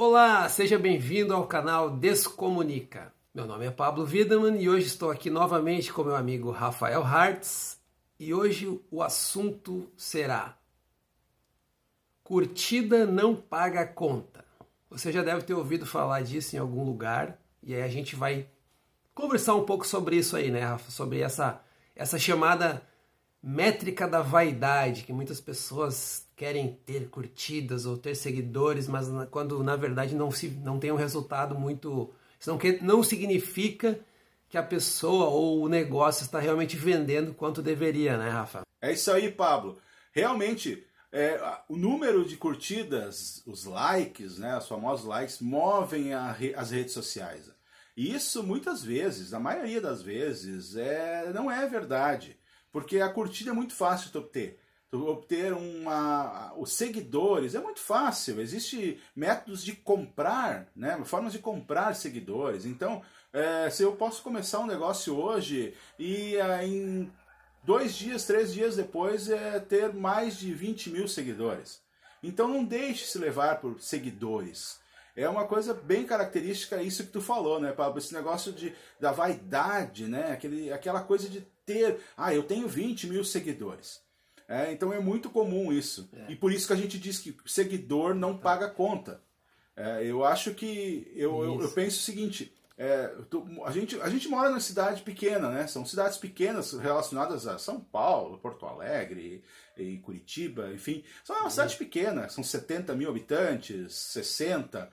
Olá, seja bem-vindo ao canal Descomunica. Meu nome é Pablo Wiedemann e hoje estou aqui novamente com meu amigo Rafael Hartz e hoje o assunto será Curtida não paga conta. Você já deve ter ouvido falar disso em algum lugar e aí a gente vai conversar um pouco sobre isso aí, né, Rafa? Sobre essa, essa chamada métrica da vaidade, que muitas pessoas querem ter curtidas ou ter seguidores, mas quando na verdade não, se, não tem um resultado muito. Isso não, não significa que a pessoa ou o negócio está realmente vendendo quanto deveria, né, Rafa? É isso aí, Pablo. Realmente, é, o número de curtidas, os likes, né, os famosos likes, movem as redes sociais. E isso muitas vezes, na maioria das vezes, é, não é verdade. Porque a curtida é muito fácil de obter obter uma, os seguidores é muito fácil. Existem métodos de comprar, né? formas de comprar seguidores. Então, é, se eu posso começar um negócio hoje e é, em dois dias, três dias depois é, ter mais de 20 mil seguidores. Então, não deixe se levar por seguidores. É uma coisa bem característica isso que tu falou, né, Pablo? Esse negócio de, da vaidade, né? Aquele, aquela coisa de ter. Ah, eu tenho 20 mil seguidores. É, então é muito comum isso. É. E por isso que a gente diz que seguidor não tá. paga conta. É, eu acho que. Eu, eu, eu, penso o seguinte. É, a, gente, a gente mora na cidade pequena, né? São cidades pequenas relacionadas a São Paulo, Porto Alegre e Curitiba, enfim. São uma cidade pequena, são 70 mil habitantes, 60.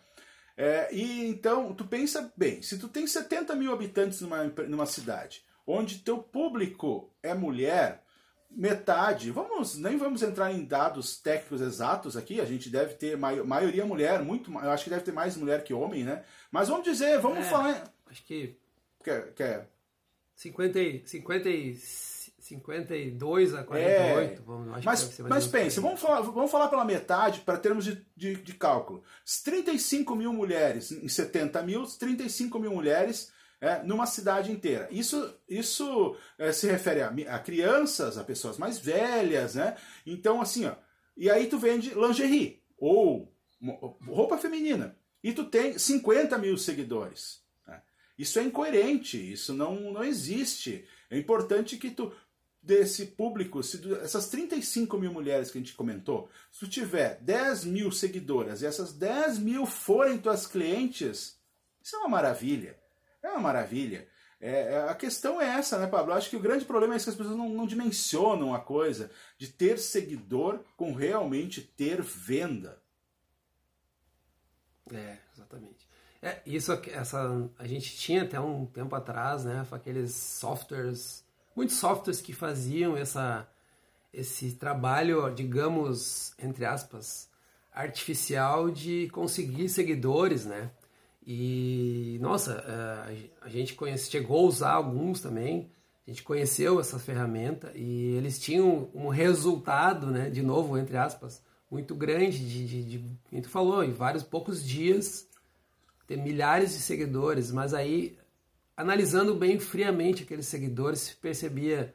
É, e então, tu pensa bem, se tu tem 70 mil habitantes numa, numa cidade, onde teu público é mulher, metade, vamos, nem vamos entrar em dados técnicos exatos aqui, a gente deve ter maioria mulher, muito, eu acho que deve ter mais mulher que homem, né? Mas vamos dizer, vamos é, falar. Acho que. Quer, quer? 50, 50, 52 a 48, é, vamos, acho mas, que mas pense, vamos falar, vamos falar pela metade para termos de, de, de cálculo. 35 mil mulheres em 70 mil, 35 mil mulheres é, numa cidade inteira. Isso, isso é, se refere a, a, crianças, a pessoas mais velhas, né? Então, assim, ó, e aí tu vende lingerie ou roupa feminina e tu tem 50 mil seguidores. Né? Isso é incoerente, isso não, não existe. É importante que tu, desse público, se tu, essas 35 mil mulheres que a gente comentou, se tu tiver 10 mil seguidoras e essas 10 mil forem tuas clientes, isso é uma maravilha. É uma maravilha. É, é, a questão é essa, né, Pablo? Eu acho que o grande problema é que as pessoas não, não dimensionam a coisa de ter seguidor com realmente ter venda. É, exatamente. É, isso, essa, a gente tinha até um tempo atrás, né, aqueles softwares, muitos softwares que faziam essa, esse trabalho, digamos, entre aspas, artificial de conseguir seguidores, né? E, nossa, é, a gente conhece, chegou a usar alguns também, a gente conheceu essa ferramenta e eles tinham um resultado, né, de novo, entre aspas, muito grande, de, de, de como tu falou, em vários poucos dias, ter milhares de seguidores, mas aí, analisando bem friamente aqueles seguidores, se percebia,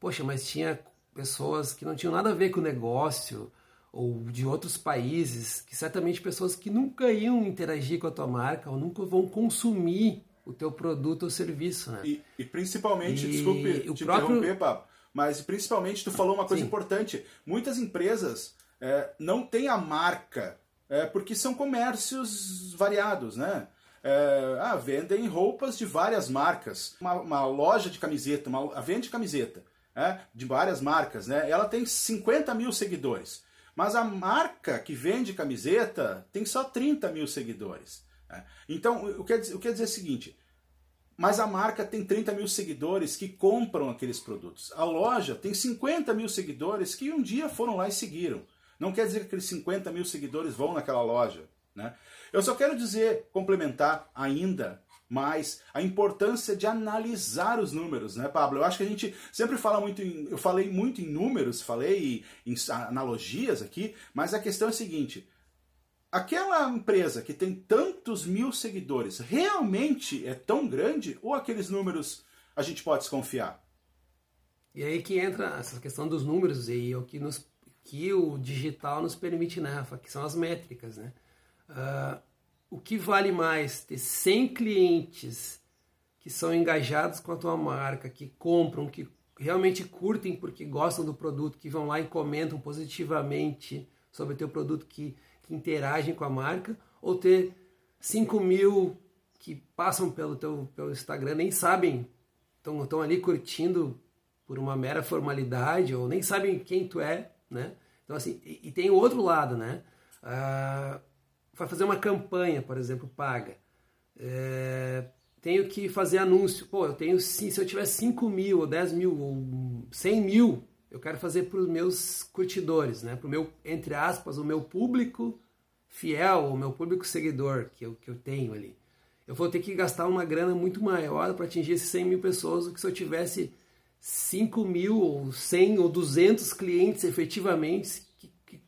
poxa, mas tinha pessoas que não tinham nada a ver com o negócio, ou de outros países, que certamente pessoas que nunca iam interagir com a tua marca ou nunca vão consumir o teu produto ou serviço, né? E, e principalmente, e desculpe o te próprio... interromper, Pablo, mas principalmente tu falou uma coisa Sim. importante. Muitas empresas é, não têm a marca é, porque são comércios variados, né? É, ah, vendem roupas de várias marcas. Uma, uma loja de camiseta, uma, vende camiseta é, de várias marcas, né? Ela tem 50 mil seguidores. Mas a marca que vende camiseta tem só 30 mil seguidores. Né? Então, o que, dizer, o que quer dizer é o seguinte: mas a marca tem 30 mil seguidores que compram aqueles produtos. A loja tem 50 mil seguidores que um dia foram lá e seguiram. Não quer dizer que aqueles 50 mil seguidores vão naquela loja. Né? Eu só quero dizer, complementar ainda mais a importância de analisar os números, né, Pablo? Eu acho que a gente sempre fala muito em, eu falei muito em números, falei em analogias aqui, mas a questão é a seguinte: aquela empresa que tem tantos mil seguidores realmente é tão grande ou aqueles números a gente pode desconfiar? E aí que entra essa questão dos números e o que, nos, que o digital nos permite, né, Rafa? Que são as métricas, né? Uh, o que vale mais? Ter 100 clientes que são engajados com a tua marca, que compram, que realmente curtem porque gostam do produto, que vão lá e comentam positivamente sobre o teu produto, que, que interagem com a marca, ou ter 5 mil que passam pelo teu pelo Instagram, nem sabem, estão ali curtindo por uma mera formalidade, ou nem sabem quem tu é, né? Então, assim, e, e tem o outro lado, né? Ah, vai fazer uma campanha, por exemplo, paga. É, tenho que fazer anúncio. Pô, eu tenho se eu tiver 5 mil, ou 10 mil, ou 100 mil, eu quero fazer para os meus curtidores, né? Para o meu, entre aspas, o meu público fiel, o meu público seguidor que eu, que eu tenho ali. Eu vou ter que gastar uma grana muito maior para atingir esses 100 mil pessoas do que se eu tivesse 5 mil, ou 100 ou 200 clientes efetivamente que, que,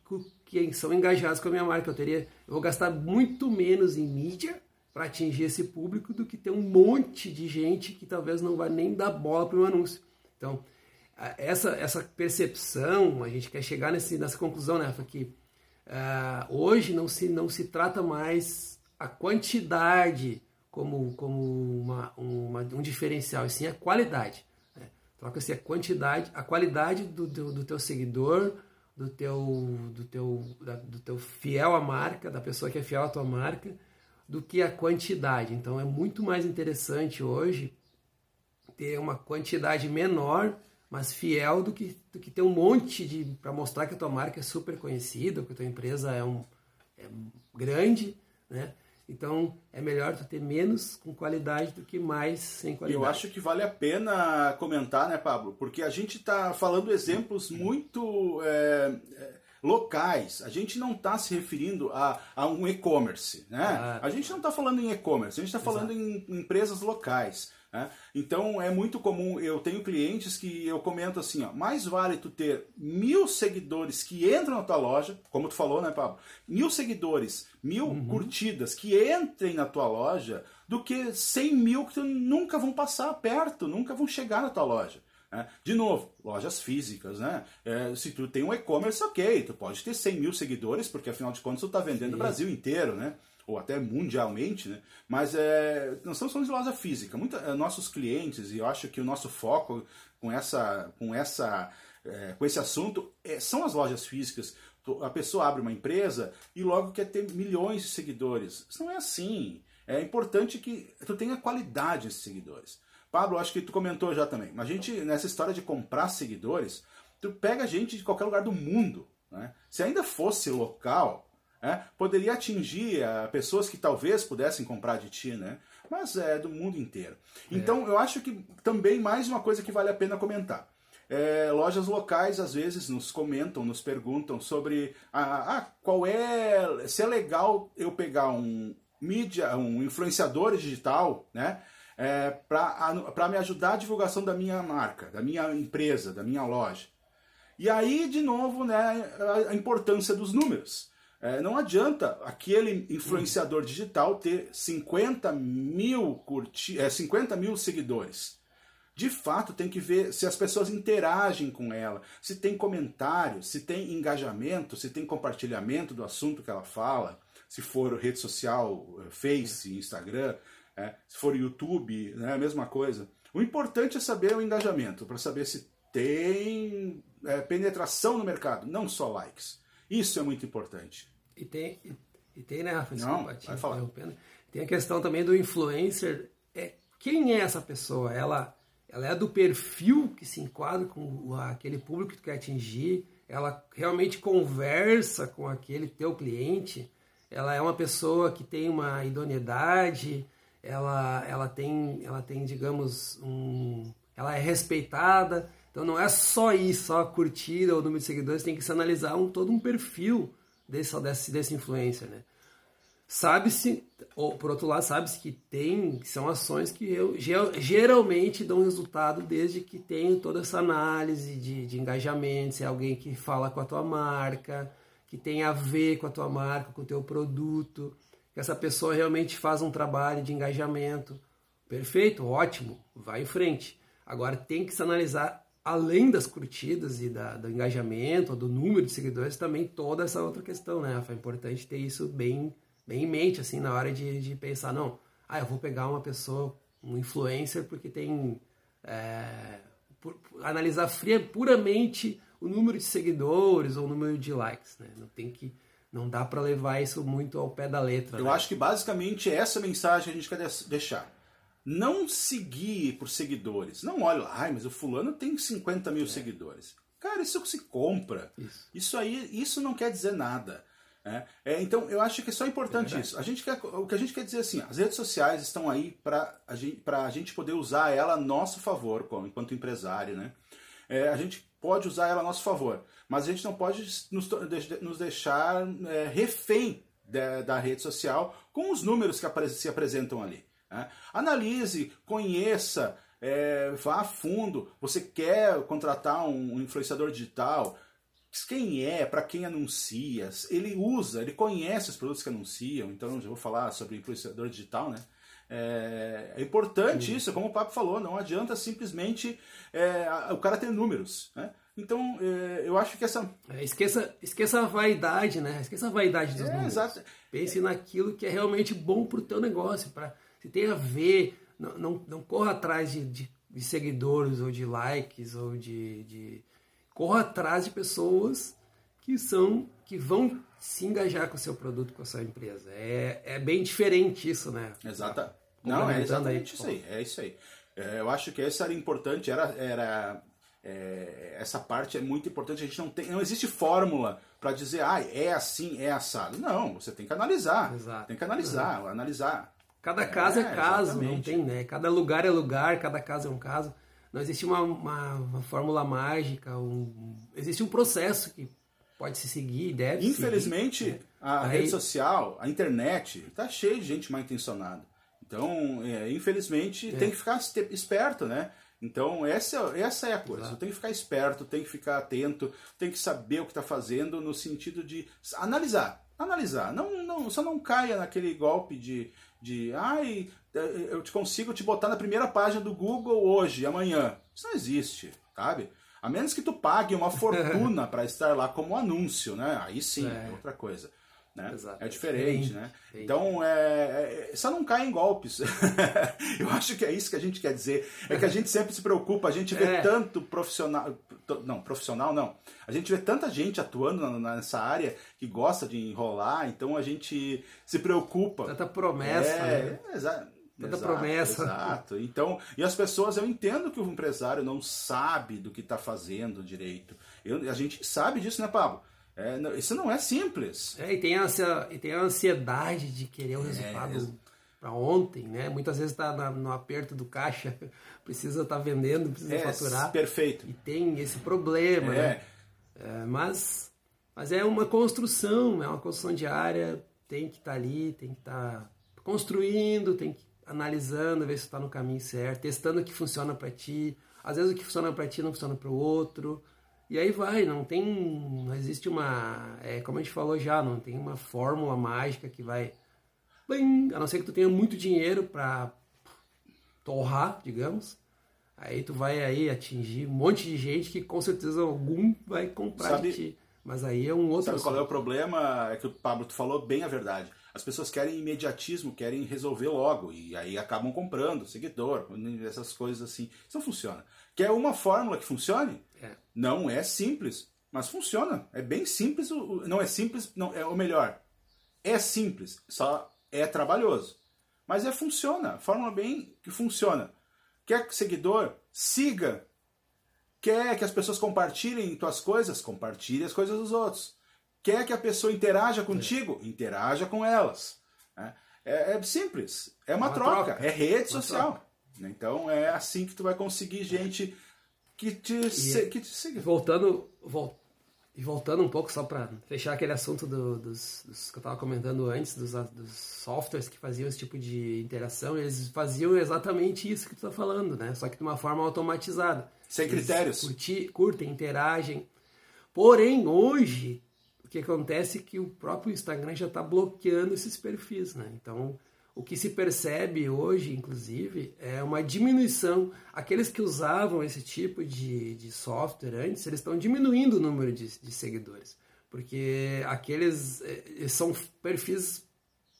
que são engajados com a minha marca. Eu, teria, eu vou gastar muito menos em mídia para atingir esse público do que ter um monte de gente que talvez não vai nem dar bola para o anúncio. Então, essa, essa percepção, a gente quer chegar nesse, nessa conclusão, né, que uh, hoje não se, não se trata mais a quantidade como, como uma, uma, um diferencial, e sim a qualidade. Né? Troca-se a quantidade, a qualidade do, do, do teu seguidor, do teu, do, teu, da, do teu fiel à marca, da pessoa que é fiel à tua marca, do que a quantidade. Então é muito mais interessante hoje ter uma quantidade menor, mas fiel, do que, do que ter um monte de. para mostrar que a tua marca é super conhecida, que a tua empresa é, um, é grande, né? Então é melhor tu ter menos com qualidade do que mais sem qualidade. Eu acho que vale a pena comentar, né, Pablo? Porque a gente está falando exemplos muito é, locais. A gente não está se referindo a, a um e-commerce, né? Ah, a gente não está falando em e-commerce, a gente está falando em empresas locais. Né? Então é muito comum, eu tenho clientes que eu comento assim, ó, mais vale tu ter mil seguidores que entram na tua loja, como tu falou, né, Pablo? Mil seguidores, mil uhum. curtidas que entrem na tua loja, do que cem mil que tu nunca vão passar perto, nunca vão chegar na tua loja. Né? De novo, lojas físicas, né? É, se tu tem um e-commerce, ok, tu pode ter 100 mil seguidores, porque afinal de contas tu está vendendo Sim. o Brasil inteiro, né? Ou até mundialmente, né? Mas é, nós estamos falando de loja física. Muita, é, nossos clientes, e eu acho que o nosso foco com, essa, com, essa, é, com esse assunto é, são as lojas físicas. A pessoa abre uma empresa e logo quer ter milhões de seguidores. Isso não é assim. É importante que tu tenha qualidade nesses seguidores. Pablo, acho que tu comentou já também. A gente, nessa história de comprar seguidores, tu pega gente de qualquer lugar do mundo. Né? Se ainda fosse local, né, poderia atingir uh, pessoas que talvez pudessem comprar de ti, né? mas é do mundo inteiro. É. Então, eu acho que também mais uma coisa que vale a pena comentar. É, lojas locais às vezes nos comentam, nos perguntam sobre ah, ah, qual é. se é legal eu pegar um mídia, um influenciador digital, né? é, para me ajudar a divulgação da minha marca, da minha empresa, da minha loja. E aí, de novo, né, a importância dos números. É, não adianta aquele influenciador digital ter 50 mil, curti é, 50 mil seguidores. De fato, tem que ver se as pessoas interagem com ela, se tem comentário, se tem engajamento, se tem compartilhamento do assunto que ela fala, se for rede social, Face, Instagram, é, se for YouTube, né, a mesma coisa. O importante é saber o engajamento, para saber se tem é, penetração no mercado, não só likes. Isso é muito importante. E tem, e, e tem né, Rafa? Desculpa, não, vai falar. Tem a questão também do influencer. É, quem é essa pessoa? Ela, ela é do perfil que se enquadra com aquele público que tu quer atingir? Ela realmente conversa com aquele teu cliente? Ela é uma pessoa que tem uma idoneidade? ela, ela, tem, ela tem, digamos, um, ela é respeitada. Então não é só isso, só a curtida ou o número de seguidores, tem que se analisar um, todo um perfil desse, desse, desse influencer, né? Sabe-se, ou por outro lado, sabe-se que tem, são ações que eu, geralmente dão resultado desde que tenho toda essa análise de, de engajamento, se é alguém que fala com a tua marca, que tem a ver com a tua marca, com o teu produto que essa pessoa realmente faz um trabalho de engajamento. Perfeito, ótimo, vai em frente. Agora tem que se analisar, além das curtidas e da, do engajamento, do número de seguidores, também toda essa outra questão, né? É importante ter isso bem, bem em mente, assim, na hora de, de pensar, não, ah, eu vou pegar uma pessoa, um influencer, porque tem. É, por, analisar fria, puramente o número de seguidores ou o número de likes, né? Não tem que. Não dá para levar isso muito ao pé da letra. Eu né? acho que basicamente essa mensagem a gente quer deixar. Não seguir por seguidores. Não olha, ai, mas o fulano tem 50 mil é. seguidores. Cara, isso se compra. Isso. isso aí, isso não quer dizer nada. É, é, então, eu acho que é só importante é isso. A gente quer, o que a gente quer dizer é assim, as redes sociais estão aí para a gente, a gente poder usar ela a nosso favor, como, enquanto empresário. Né? É, a gente pode usar ela a nosso favor, mas a gente não pode nos, nos deixar refém da, da, rede social com os números que se apresentam ali. Né? Analise, conheça, é, vá a fundo. Você quer contratar um influenciador digital? quem é, para quem anuncia, ele usa, ele conhece os produtos que anunciam, então já vou falar sobre influenciador digital, né? É, é importante Sim. isso, como o Papo falou, não adianta simplesmente é, o cara ter números, né? Então, é, eu acho que essa... É, esqueça, esqueça a vaidade, né? Esqueça a vaidade dos é, números. Exato. Pense naquilo que é realmente bom para o teu negócio, para se tem a ver, não, não, não corra atrás de, de, de, seguidores ou de likes ou de, de corra atrás de pessoas que são que vão se engajar com o seu produto, com a sua empresa. É, é bem diferente isso, né? Exata. Não, é exatamente aí, isso aí. É isso aí. É, eu acho que essa era importante, era, era é, essa parte é muito importante. A gente não tem, não existe fórmula para dizer, ah, é assim, é assado. Não, você tem que analisar. Exato. Tem que analisar, uhum. analisar. Cada caso é, é caso, exatamente. não tem, né? Cada lugar é lugar, cada caso é um caso. Não existe uma, uma, uma fórmula mágica, um, existe um processo que pode se seguir, deve Infelizmente, seguir, a Aí... rede social, a internet, está cheia de gente mal intencionada. Então, é, infelizmente, é. tem que ficar esperto, né? Então, essa, essa é a coisa. Exato. Tem que ficar esperto, tem que ficar atento, tem que saber o que está fazendo no sentido de analisar. Analisar. Não, não, só não caia naquele golpe de, de ai, eu te consigo te botar na primeira página do Google hoje, amanhã. Isso não existe, sabe? A menos que tu pague uma fortuna para estar lá como anúncio, né? Aí sim, é, é outra coisa. Né? Exato, é diferente, né? Então, é, é, só não cai em golpes. eu acho que é isso que a gente quer dizer. É que a gente sempre se preocupa, a gente vê é. tanto profissional. Não, profissional não. A gente vê tanta gente atuando nessa área que gosta de enrolar, então a gente se preocupa. Tanta promessa. É, né? exato. Tanta exato, promessa. Exato. Então, e as pessoas, eu entendo que o empresário não sabe do que está fazendo direito. Eu, a gente sabe disso, né, Pablo? É, isso não é simples. É, e tem, a, e tem a ansiedade de querer o é, resultado é, para ontem, né? Muitas vezes está no aperto do caixa, precisa estar tá vendendo, precisa é, faturar. Perfeito. E tem esse problema, né? É, mas, mas é uma construção, é uma construção diária, tem que estar tá ali, tem que estar tá construindo, tem que analisando, ver se está no caminho certo, testando o que funciona para ti. Às vezes o que funciona para ti não funciona para o outro. E aí vai, não tem, não existe uma, é, como a gente falou já, não tem uma fórmula mágica que vai, bem, a não ser que tu tenha muito dinheiro para torrar, digamos, aí tu vai aí atingir um monte de gente que com certeza algum vai comprar Sabe, de ti. Mas aí é um outro. Sabe qual é o problema? É que o Pablo tu falou bem a verdade. As pessoas querem imediatismo, querem resolver logo e aí acabam comprando seguidor, essas coisas assim. Isso não funciona. Quer uma fórmula que funcione? É. Não é simples, mas funciona. É bem simples. Não é simples, não é o melhor. É simples, só é trabalhoso. Mas é funciona. Fórmula bem que funciona. Quer seguidor? Siga. Quer que as pessoas compartilhem tuas coisas? Compartilhe as coisas dos outros. Quer que a pessoa interaja contigo? É. Interaja com elas. É, é, é simples. É uma, uma troca. troca. É rede uma social. Troca. Então é assim que tu vai conseguir gente que te, se, que te siga. Voltando, vol, e voltando um pouco só para fechar aquele assunto do, dos, dos, que eu estava comentando antes, dos, dos, softwares que faziam esse tipo de interação, eles faziam exatamente isso que tu está falando, né? Só que de uma forma automatizada. Sem eles critérios. Curti, curtem, interagem. Porém, hoje, o que acontece é que o próprio Instagram já está bloqueando esses perfis, né? Então, o que se percebe hoje, inclusive, é uma diminuição. Aqueles que usavam esse tipo de, de software antes, eles estão diminuindo o número de, de seguidores. Porque aqueles eh, são perfis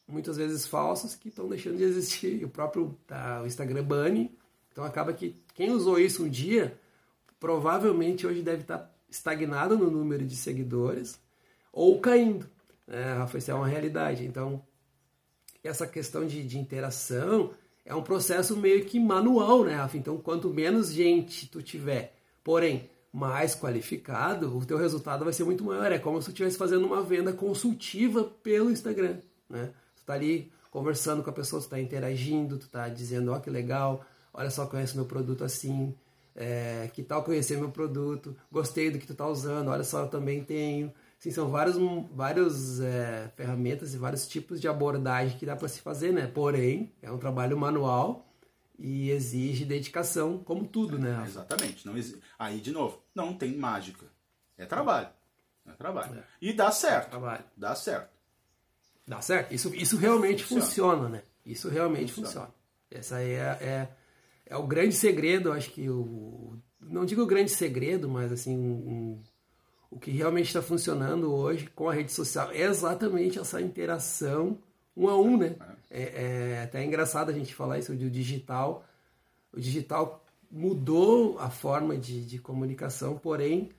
muitas vezes falsos que estão deixando de existir. O próprio tá, o Instagram bane. Então acaba que quem usou isso um dia, provavelmente hoje deve estar tá estagnado no número de seguidores ou caindo. É, isso é uma realidade. Então, essa questão de, de interação é um processo meio que manual, né, Rafa? Então, quanto menos gente tu tiver, porém mais qualificado, o teu resultado vai ser muito maior. É como se tu estivesse fazendo uma venda consultiva pelo Instagram, né? Tu tá ali conversando com a pessoa, tu tá interagindo, tu tá dizendo, ó, oh, que legal, olha só, conhece meu produto assim, é, que tal conhecer meu produto, gostei do que tu tá usando, olha só, eu também tenho. Sim, são vários, vários é, ferramentas e vários tipos de abordagem que dá para se fazer, né? Porém, é um trabalho manual e exige dedicação, como tudo, né? Exatamente. Não exi... Aí, de novo, não tem mágica. É trabalho. É trabalho. É. E dá certo. Trabalho. Dá certo. Dá certo. Isso, isso realmente funciona. funciona né? Isso realmente funciona. funciona. Essa aí é, é, é, o grande segredo, acho que o. Não digo o grande segredo, mas assim, um, o que realmente está funcionando hoje com a rede social é exatamente essa interação um a um, né? É, é até engraçado a gente falar isso do digital. O digital mudou a forma de, de comunicação, porém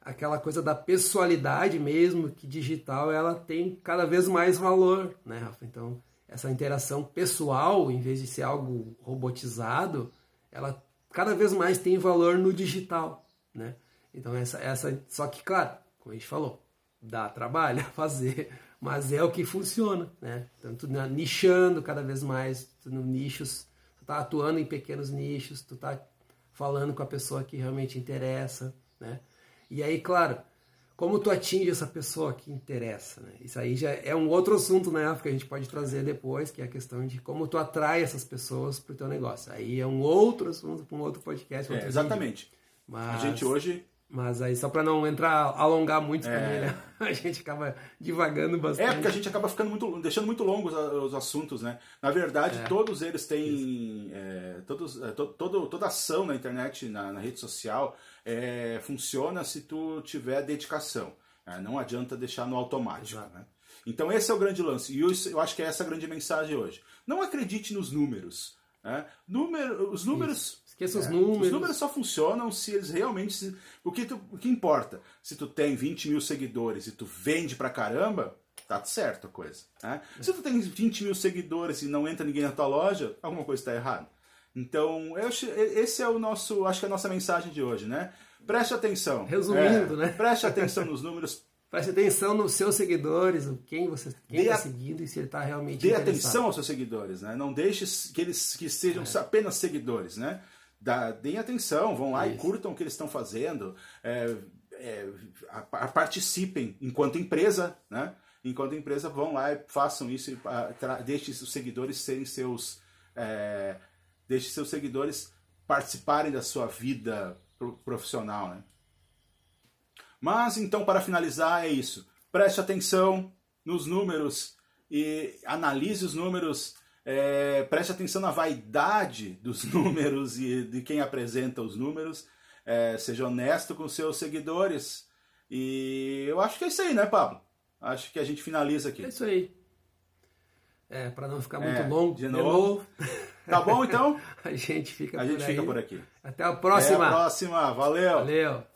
aquela coisa da pessoalidade mesmo que digital ela tem cada vez mais valor, né, Rafa? Então essa interação pessoal, em vez de ser algo robotizado, ela cada vez mais tem valor no digital, né? Então essa, essa, só que claro, como a gente falou, dá trabalho fazer, mas é o que funciona, né? Tanto na, nichando cada vez mais, no nichos, tu tá atuando em pequenos nichos, tu tá falando com a pessoa que realmente interessa, né? E aí, claro, como tu atinge essa pessoa que interessa, né? Isso aí já é um outro assunto, né, que a gente pode trazer depois, que é a questão de como tu atrai essas pessoas para o teu negócio. Aí é um outro assunto para um outro podcast. É, exatamente. Mas... A gente hoje mas aí, só para não entrar, alongar muito é. também, né? A gente acaba divagando bastante. É, porque a gente acaba ficando muito, deixando muito longos os assuntos, né? Na verdade, é. todos eles têm. É, todos, é, to, todo, toda ação na internet, na, na rede social, é, funciona se tu tiver dedicação. Né? Não adianta deixar no automático, né? Então, esse é o grande lance. E eu, eu acho que é essa a grande mensagem hoje. Não acredite nos números. Né? Número, os números. Isso Esqueça os é. números. Os números só funcionam se eles realmente. O, que tu, o que importa? Se tu tem 20 mil seguidores e tu vende pra caramba, tá certo a coisa. Né? Se tu tem 20 mil seguidores e não entra ninguém na tua loja, alguma coisa está errada. Então, eu acho, esse é o nosso. Acho que é a nossa mensagem de hoje, né? Preste atenção. Resumindo, é, né? Preste atenção nos números. Preste atenção nos seus seguidores, quem você está seguindo e se ele está realmente Dê atenção aos seus seguidores, né? Não deixe que eles que sejam é. apenas seguidores, né? Dá, deem atenção, vão lá Isso. e curtam o que eles estão fazendo, é, é, a, a, participem enquanto empresa, né? Enquanto empresa, vão lá e façam isso e deixem os seguidores serem seus. É, deixe seus seguidores participarem da sua vida profissional, né? Mas então, para finalizar, é isso. Preste atenção nos números e analise os números é, preste atenção na vaidade dos números e de quem apresenta os números. É, seja honesto com seus seguidores. E eu acho que é isso aí, né, Pablo? Acho que a gente finaliza aqui. É isso aí. É, para não ficar muito é, longo. De novo. Tá bom, então? a gente fica a por gente aí. fica por aqui. Até a próxima. Até a próxima. Valeu. Valeu.